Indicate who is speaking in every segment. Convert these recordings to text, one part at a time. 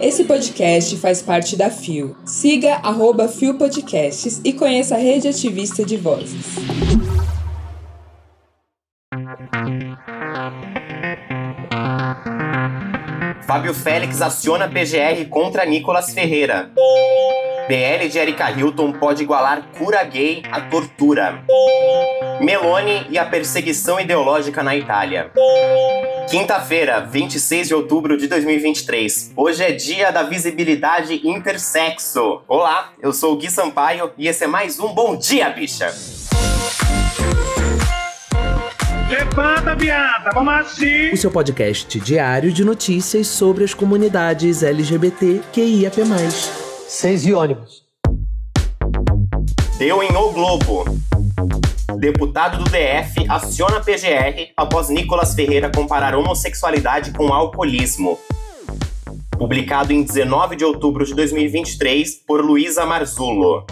Speaker 1: Esse podcast faz parte da FIO. Siga arroba FIO Podcasts e conheça a rede ativista de vozes.
Speaker 2: Fábio Félix aciona PGR contra Nicolas Ferreira. PL de Erika Hilton pode igualar cura gay à tortura. Meloni e a perseguição ideológica na Itália. Quinta-feira, 26 de outubro de 2023. Hoje é dia da visibilidade intersexo. Olá, eu sou o Gui Sampaio e esse é mais um Bom Dia, Bicha!
Speaker 3: Levanta, viada, vamos assim!
Speaker 4: O seu podcast diário de notícias sobre as comunidades LGBT QIAP+.
Speaker 5: Seis e ônibus.
Speaker 2: Deu em O Globo. Deputado do DF aciona PGR após Nicolas Ferreira comparar homossexualidade com alcoolismo. Publicado em 19 de outubro de 2023 por Luísa Marzullo.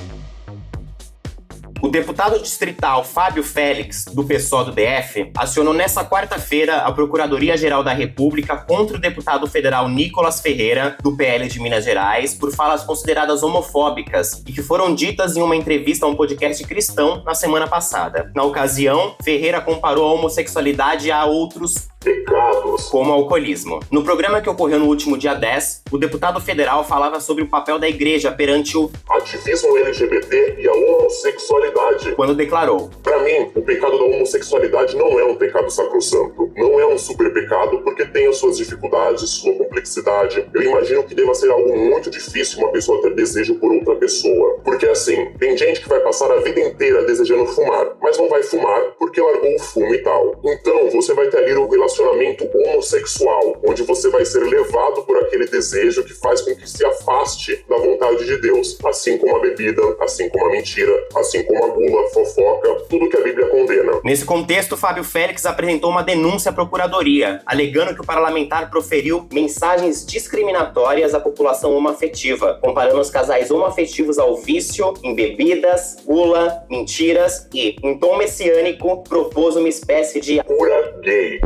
Speaker 2: O deputado distrital Fábio Félix, do PSOL do DF, acionou nesta quarta-feira a Procuradoria-Geral da República contra o deputado federal Nicolas Ferreira, do PL de Minas Gerais, por falas consideradas homofóbicas e que foram ditas em uma entrevista a um podcast cristão na semana passada. Na ocasião, Ferreira comparou a homossexualidade a outros
Speaker 6: pecados,
Speaker 2: como o alcoolismo. No programa que ocorreu no último dia 10, o deputado federal falava sobre o papel da igreja perante o
Speaker 6: ativismo LGBT e a homossexualidade.
Speaker 2: Quando declarou:
Speaker 6: Para mim, o pecado da homossexualidade não é um pecado sacrosanto, não é um super pecado porque tem as suas dificuldades, sua complexidade. Eu imagino que deva ser algo muito difícil uma pessoa ter desejo por outra pessoa. Porque assim, tem gente que vai passar a vida inteira desejando fumar, mas não vai fumar porque largou o fumo e tal. Então, você vai ter ali o relacionamento relacionamento homossexual, onde você vai ser levado por aquele desejo que faz com que se afaste da vontade de Deus, assim como a bebida, assim como a mentira, assim como a gula, fofoca, tudo que a Bíblia condena.
Speaker 2: Nesse contexto, Fábio Félix apresentou uma denúncia à Procuradoria, alegando que o parlamentar proferiu mensagens discriminatórias à população homoafetiva, comparando os casais homoafetivos ao vício em bebidas, gula, mentiras e, em tom messiânico, propôs uma espécie de
Speaker 6: cura gay.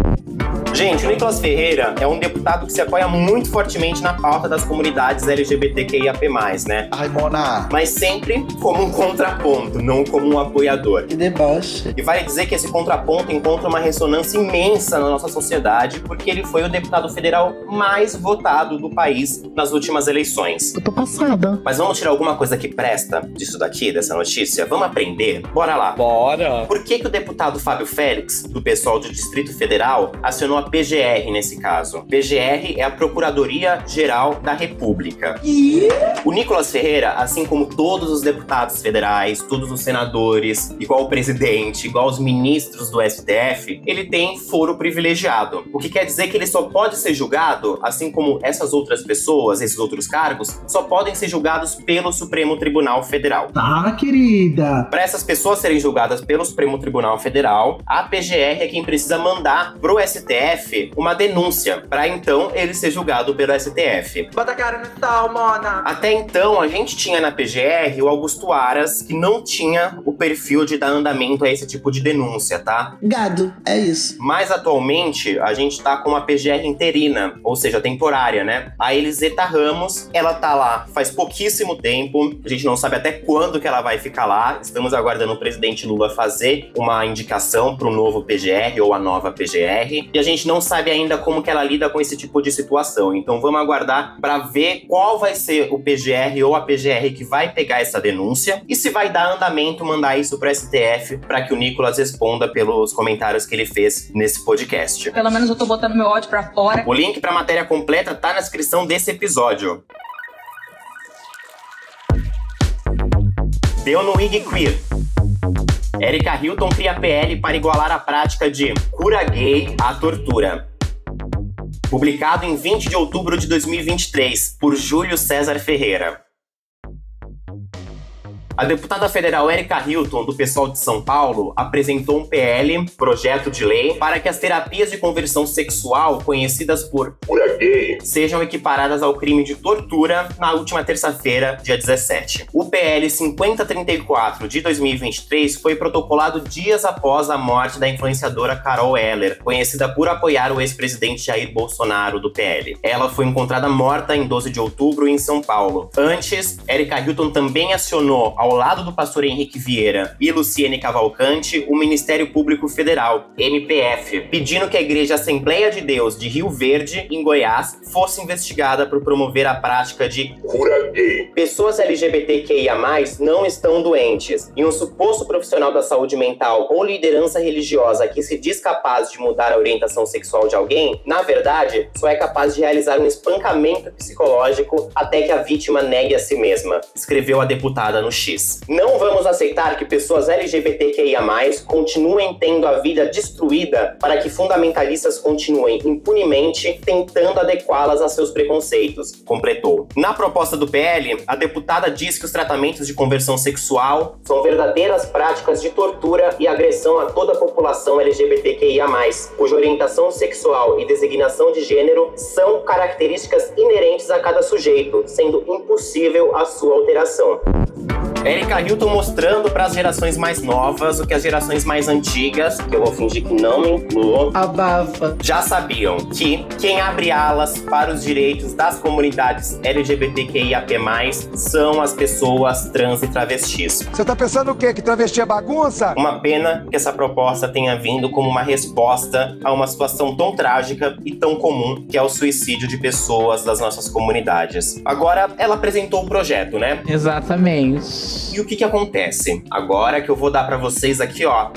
Speaker 2: Gente, o Nicolas Ferreira é um deputado que se apoia muito fortemente na pauta das comunidades LGBTQIAP+, né?
Speaker 5: Ai, Mona.
Speaker 2: Mas sempre como um contraponto, não como um apoiador.
Speaker 5: Que deboche.
Speaker 2: E vale dizer que esse contraponto encontra uma ressonância imensa na nossa sociedade, porque ele foi o deputado federal mais votado do país nas últimas eleições.
Speaker 5: Eu tô passada.
Speaker 2: Mas vamos tirar alguma coisa que presta disso daqui, dessa notícia? Vamos aprender? Bora lá.
Speaker 4: Bora!
Speaker 2: Por que, que o deputado Fábio Félix, do pessoal do Distrito Federal, acionou a PGR nesse caso? PGR é a Procuradoria Geral da República.
Speaker 5: E...
Speaker 2: O Nicolas Ferreira, assim como todos os deputados federais, todos os senadores, igual o presidente, igual os ministros do STF, ele tem foro privilegiado. O que quer dizer que ele só pode ser julgado, assim como essas outras pessoas, esses outros cargos, só podem ser julgados pelo Supremo Tribunal Federal.
Speaker 5: Tá, querida.
Speaker 2: Para essas pessoas serem julgadas pelo Supremo Tribunal Federal, a PGR é quem precisa mandar pro STF uma denúncia, para então ele ser julgado pelo STF.
Speaker 5: Bota a cara no sal, Mona.
Speaker 2: Até então, a gente tinha na PGR o Augusto Aras, que não tinha o perfil de dar andamento a esse tipo de denúncia, tá?
Speaker 5: Gado, é isso.
Speaker 2: Mas atualmente, a gente tá com uma PGR interina, ou seja, temporária, né? A Eliseta Ramos, ela tá lá faz pouquíssimo tempo, a gente não sabe até quando que ela vai ficar lá. Estamos aguardando o presidente Lula fazer uma indicação para o novo PGR ou a nova PGR, e a gente não sabe ainda como que ela lida com esse tipo de situação. Então vamos aguardar para ver qual vai ser o PGR ou a PGR que vai pegar essa denúncia e se vai dar andamento mandar isso para STF para que o Nicolas responda pelos comentários que ele fez nesse podcast.
Speaker 7: Pelo menos eu tô botando meu ódio pra fora.
Speaker 2: O link para a matéria completa tá na descrição desse episódio. Deu no IG Queer. Erika Hilton cria PL para igualar a prática de cura gay à tortura. Publicado em 20 de outubro de 2023 por Júlio César Ferreira. A deputada federal Erika Hilton, do pessoal de São Paulo, apresentou um PL, projeto de lei, para que as terapias de conversão sexual, conhecidas por
Speaker 6: Cura gay,
Speaker 2: sejam equiparadas ao crime de tortura na última terça-feira, dia 17. O PL 5034 de 2023 foi protocolado dias após a morte da influenciadora Carol Heller, conhecida por apoiar o ex-presidente Jair Bolsonaro do PL. Ela foi encontrada morta em 12 de outubro em São Paulo. Antes, Erika Hilton também acionou, ao lado do pastor Henrique Vieira e Luciene Cavalcante, o Ministério Público Federal, MPF, pedindo que a Igreja Assembleia de Deus de Rio Verde, em Goiás, fosse investigada por promover a prática de
Speaker 6: cura gay,
Speaker 2: Pessoas LGBTQIA+, não estão doentes, e um suposto profissional da saúde mental ou liderança religiosa que se diz capaz de mudar a orientação sexual de alguém, na verdade, só é capaz de realizar um espancamento psicológico até que a vítima negue a si mesma, escreveu a deputada no Não vamos aceitar que pessoas LGBTQIA+, continuem tendo a vida destruída para que fundamentalistas continuem impunemente tentando adequá-las a seus preconceitos, completou. Na proposta do PL, a deputada diz que os tratamentos de conversão sexual são verdadeiras práticas de tortura e agressão a toda a população LGBTQIA+, cuja orientação sexual e designação de gênero são características inerentes a cada sujeito, sendo impossível a sua alteração. Erika Hilton mostrando para as gerações mais novas o que as gerações mais antigas, que eu vou fingir que não me incluo,
Speaker 5: Abafa.
Speaker 2: já sabiam que quem abre alas para os direitos das comunidades LGBTQIAP+, são as pessoas trans e travestis.
Speaker 8: Você tá pensando o quê? Que travesti é bagunça?
Speaker 2: Uma pena que essa proposta tenha vindo como uma resposta a uma situação tão trágica e tão comum que é o suicídio de pessoas das nossas comunidades. Agora, ela apresentou o projeto, né?
Speaker 5: Exatamente.
Speaker 2: E o que que acontece? Agora que eu vou dar pra vocês aqui, ó,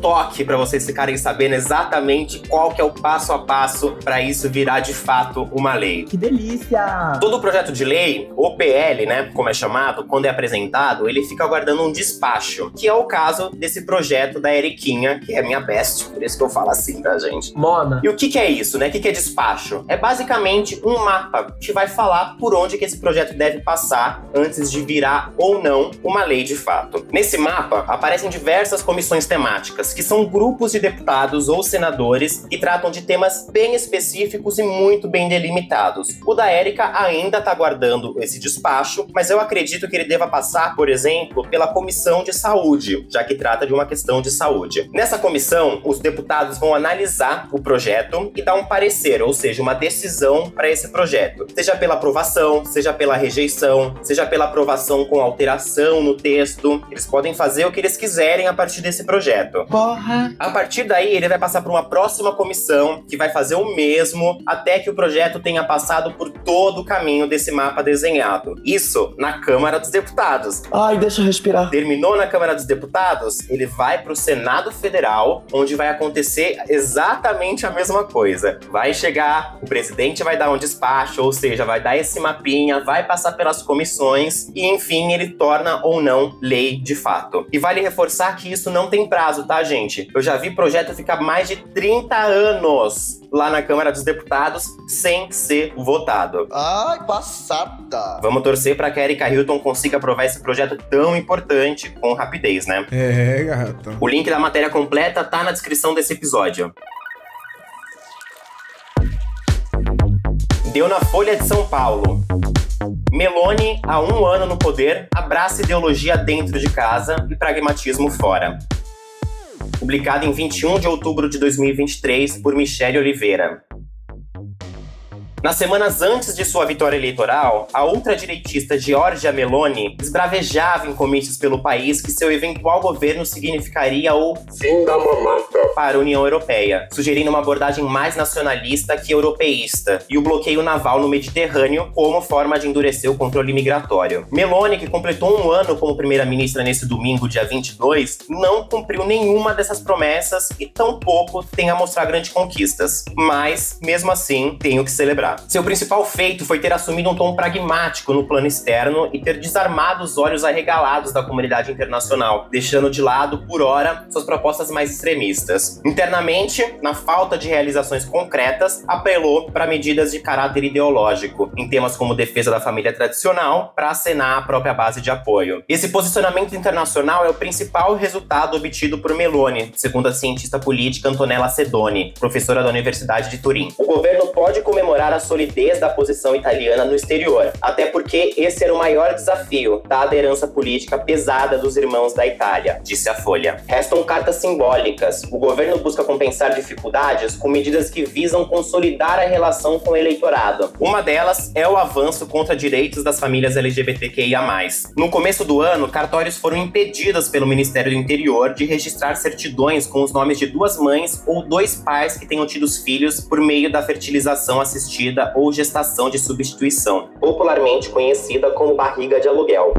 Speaker 2: toque pra vocês ficarem sabendo exatamente qual que é o passo a passo pra isso virar de fato uma lei.
Speaker 5: Que delícia!
Speaker 2: Todo projeto de lei, o PL, né, como é chamado, quando é apresentado, ele fica aguardando um despacho, que é o caso desse projeto da Eriquinha, que é minha best, por isso que eu falo assim, tá, gente?
Speaker 5: Mona.
Speaker 2: E o que, que é isso, né? O que, que é despacho? É basicamente um mapa que vai falar por onde que esse projeto deve passar antes de virar ou não uma lei de fato. Nesse mapa aparecem diversas comissões temáticas, que são grupos de deputados ou senadores que tratam de temas bem específicos e muito bem delimitados. O da Érica ainda está aguardando esse despacho, mas eu acredito que ele deva passar, por exemplo, pela comissão de saúde, já que trata de uma questão de saúde. Nessa comissão, os deputados vão analisar o projeto e dar um parecer, ou seja, uma decisão para esse projeto, seja pela aprovação, seja pela rejeição, seja pela aprovação com alteração no texto. Eles podem fazer o que eles quiserem a partir desse projeto.
Speaker 5: Porra.
Speaker 2: A partir daí, ele vai passar por uma próxima comissão que vai fazer o mesmo até que o projeto tenha passado por todo o caminho desse mapa desenhado. Isso na Câmara dos Deputados.
Speaker 5: Ai, deixa eu respirar.
Speaker 2: Terminou na Câmara dos Deputados, ele vai para o Senado Federal, onde vai acontecer exatamente a mesma coisa. Vai chegar, o presidente vai dar um despacho, ou seja, vai dar esse mapinha, vai passar pelas comissões e, enfim, ele torna ou não lei de fato. E vale reforçar que isso não tem prazo, tá, gente? Eu já vi projeto ficar mais de 30 anos lá na Câmara dos Deputados sem ser votado.
Speaker 9: Ai, passada.
Speaker 2: Vamos torcer para que a Erika Hilton consiga aprovar esse projeto tão importante com rapidez, né?
Speaker 8: É, gata.
Speaker 2: O link da matéria completa tá na descrição desse episódio. Deu na Folha de São Paulo. Meloni, há um ano no poder, abraça ideologia dentro de casa e pragmatismo fora. Publicado em 21 de outubro de 2023 por Michele Oliveira. Nas semanas antes de sua vitória eleitoral, a ultradireitista Giorgia Meloni esbravejava em comícios pelo país que seu eventual governo significaria o
Speaker 6: fim da mamata.
Speaker 2: para a União Europeia, sugerindo uma abordagem mais nacionalista que europeísta e o bloqueio naval no Mediterrâneo como forma de endurecer o controle migratório. Meloni, que completou um ano como primeira-ministra nesse domingo, dia 22, não cumpriu nenhuma dessas promessas e tampouco tem a mostrar grandes conquistas. Mas, mesmo assim, tenho que celebrar. Seu principal feito foi ter assumido um tom pragmático no plano externo e ter desarmado os olhos arregalados da comunidade internacional, deixando de lado, por hora, suas propostas mais extremistas. Internamente, na falta de realizações concretas, apelou para medidas de caráter ideológico, em temas como defesa da família tradicional, para acenar a própria base de apoio. Esse posicionamento internacional é o principal resultado obtido por Meloni, segundo a cientista política Antonella Sedoni, professora da Universidade de Turim. O governo pode comemorar a solidez da posição italiana no exterior, até porque esse era o maior desafio, dada a herança política pesada dos irmãos da Itália, disse a Folha. Restam cartas simbólicas. O governo busca compensar dificuldades com medidas que visam consolidar a relação com o eleitorado. Uma delas é o avanço contra direitos das famílias LGBTQIA+. No começo do ano, cartórios foram impedidos pelo Ministério do Interior de registrar certidões com os nomes de duas mães ou dois pais que tenham tido filhos por meio da fertilização assistida ou gestação de substituição, popularmente conhecida como barriga de aluguel.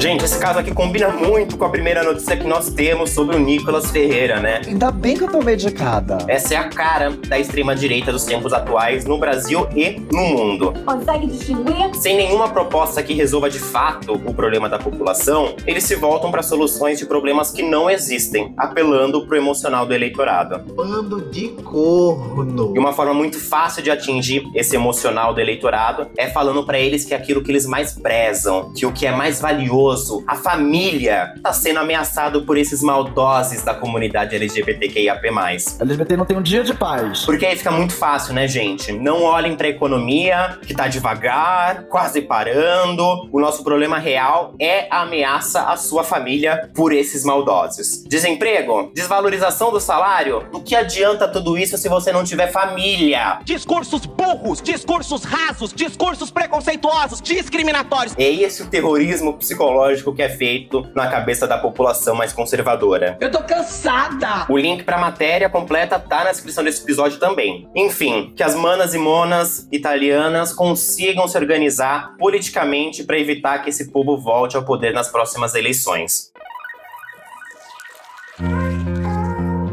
Speaker 2: Gente, esse caso aqui combina muito com a primeira notícia que nós temos sobre o Nicolas Ferreira, né?
Speaker 5: Ainda bem que eu tô medicada.
Speaker 2: Essa é a cara da extrema-direita dos tempos atuais no Brasil e no mundo.
Speaker 7: Consegue distinguir?
Speaker 2: Sem nenhuma proposta que resolva de fato o problema da população, eles se voltam para soluções de problemas que não existem, apelando pro emocional do eleitorado.
Speaker 9: Bando de corno.
Speaker 2: E uma forma muito fácil de atingir esse emocional do eleitorado é falando para eles que aquilo que eles mais prezam, que o que é mais valioso, a família, tá sendo ameaçado por esses maldoses da comunidade LGBTQIAP+.
Speaker 5: LGBT não tem um dia de paz.
Speaker 2: Porque aí fica muito fácil, né, gente? Não olhem pra economia, que tá devagar, quase parando. O nosso problema real é a ameaça à sua família por esses maldosos. Desemprego? Desvalorização do salário? Do que adianta tudo isso se você não tiver família?
Speaker 10: Discursos burros, discursos rasos, discursos preconceituosos, discriminatórios.
Speaker 2: É esse o terrorismo psicológico que é feito na cabeça da população mais conservadora.
Speaker 5: Eu tô cansada.
Speaker 2: O link pra matéria completa tá na descrição desse episódio também. Enfim, que as manas e monas italianas consigam se organizar politicamente para evitar que esse povo volte ao poder nas próximas eleições.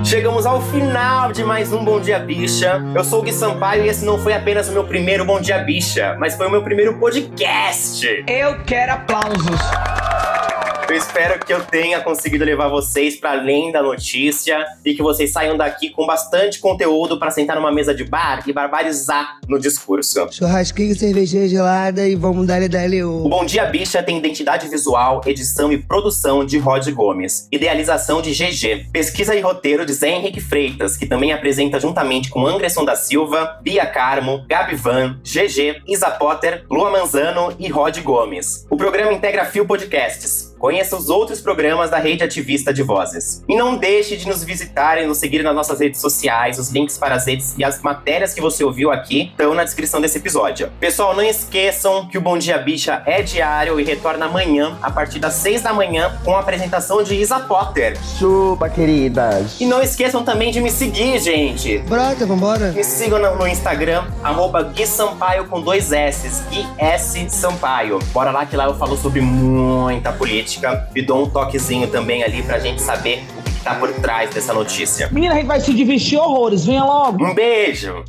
Speaker 2: Chegamos ao final de mais um Bom Dia Bicha. Eu sou o Gui Sampaio e esse não foi apenas o meu primeiro Bom Dia Bicha, mas foi o meu primeiro podcast.
Speaker 5: Eu quero aplausos.
Speaker 2: Eu espero que eu tenha conseguido levar vocês para além da notícia e que vocês saiam daqui com bastante conteúdo para sentar numa mesa de bar e barbarizar no discurso.
Speaker 11: Churrasquinho, cervejinha gelada e vamos dar dali
Speaker 2: o. O Bom Dia Bicha tem identidade visual, edição e produção de Rod Gomes, idealização de GG, pesquisa e roteiro de Zé Henrique Freitas, que também apresenta juntamente com Anderson da Silva, Bia Carmo, Gabi Van, GG, Isa Potter, Lua Manzano e Rod Gomes. O programa integra Fio Podcasts. Conheça os outros programas da Rede Ativista de Vozes. E não deixe de nos visitar e nos seguir nas nossas redes sociais. Os links para as redes e as matérias que você ouviu aqui estão na descrição desse episódio. Pessoal, não esqueçam que o Bom Dia Bicha é diário e retorna amanhã, a partir das 6 da manhã, com a apresentação de Isa Potter.
Speaker 5: Chupa, queridas.
Speaker 2: E não esqueçam também de me seguir, gente.
Speaker 11: Brota, vambora.
Speaker 2: Me sigam no, no Instagram, arroba Gui Sampaio com dois S, Gui S Sampaio. Bora lá que lá eu falo sobre muita política e dou um toquezinho também ali pra gente saber o que tá por trás dessa notícia.
Speaker 5: Menina, a gente vai se divertir horrores. Venha logo.
Speaker 2: Um beijo!